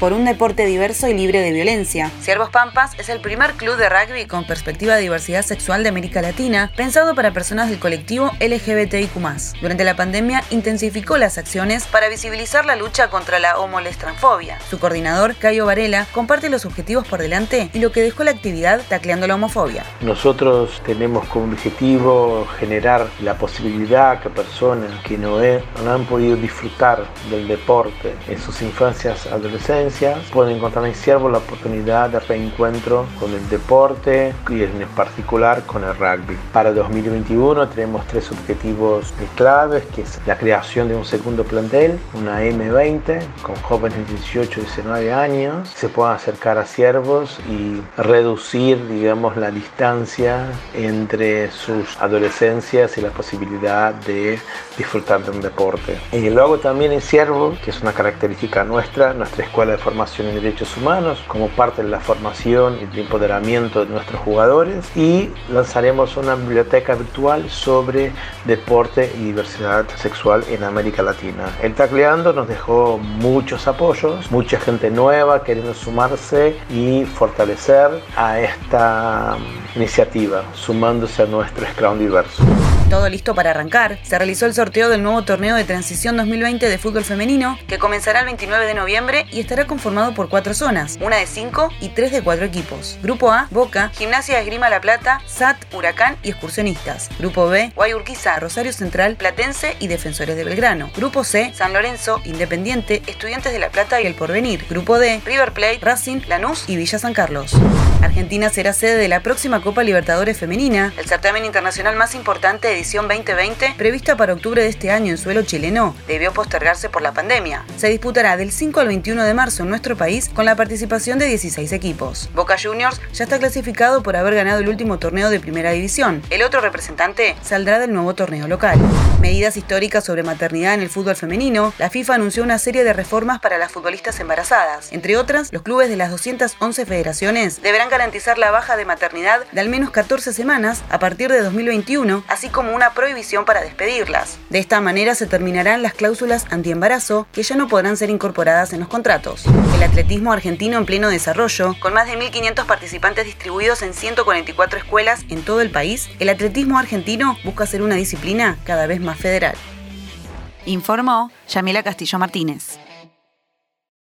por un deporte diverso y libre de violencia. Ciervos Pampas es el primer club de rugby con perspectiva de diversidad sexual de América Latina, pensado para personas del colectivo LGBTIQ+. Durante la pandemia intensificó las acciones para visibilizar la lucha contra la homolestrafobia. Su coordinador, Cayo Varela, comparte los objetivos por delante y lo que dejó la actividad tacleando la homofobia. Nosotros tenemos como objetivo generar la posibilidad que personas que no, no han podido disfrutar del deporte en sus infancias, adolescencias, pueden encontrar en Ciervo la oportunidad de reencuentro con el deporte y en particular con el rugby. Para 2021 tenemos tres objetivos claves, que es la creación de un segundo plantel, una M20 con jóvenes de 18 y 19 años, se puedan acercar a Ciervos y reducir, digamos, la distancia entre sus adolescencias y la posibilidad de disfrutar de un deporte. Y luego también en Ciervos, que es una característica nuestra, nuestra escuela de Formación en Derechos Humanos como parte de la formación y el empoderamiento de nuestros jugadores y lanzaremos una biblioteca virtual sobre deporte y diversidad sexual en América Latina. El Tacleando nos dejó muchos apoyos, mucha gente nueva queriendo sumarse y fortalecer a esta iniciativa, sumándose a nuestro Scrum diverso. Todo listo para arrancar. Se realizó el sorteo del nuevo torneo de transición 2020 de fútbol femenino, que comenzará el 29 de noviembre y estará conformado por cuatro zonas, una de cinco y tres de cuatro equipos. Grupo A, Boca, Gimnasia de Esgrima La Plata, SAT, Huracán y Excursionistas. Grupo B, Guayurquiza, Rosario Central, Platense y Defensores de Belgrano. Grupo C, San Lorenzo, Independiente, Estudiantes de La Plata y El Porvenir. Grupo D, River Plate, Racing, Lanús y Villa San Carlos. Argentina será sede de la próxima Copa Libertadores Femenina, el certamen internacional más importante de edición 2020, prevista para octubre de este año en suelo chileno, debió postergarse por la pandemia. Se disputará del 5 al 21 de marzo en nuestro país con la participación de 16 equipos. Boca Juniors ya está clasificado por haber ganado el último torneo de primera división. El otro representante saldrá del nuevo torneo local. Medidas históricas sobre maternidad en el fútbol femenino, la FIFA anunció una serie de reformas para las futbolistas embarazadas. Entre otras, los clubes de las 211 federaciones deberán garantizar la baja de maternidad de al menos 14 semanas a partir de 2021, así una prohibición para despedirlas. De esta manera se terminarán las cláusulas antiembarazo que ya no podrán ser incorporadas en los contratos. El atletismo argentino en pleno desarrollo, con más de 1.500 participantes distribuidos en 144 escuelas en todo el país, el atletismo argentino busca ser una disciplina cada vez más federal. Informó Yamila Castillo Martínez.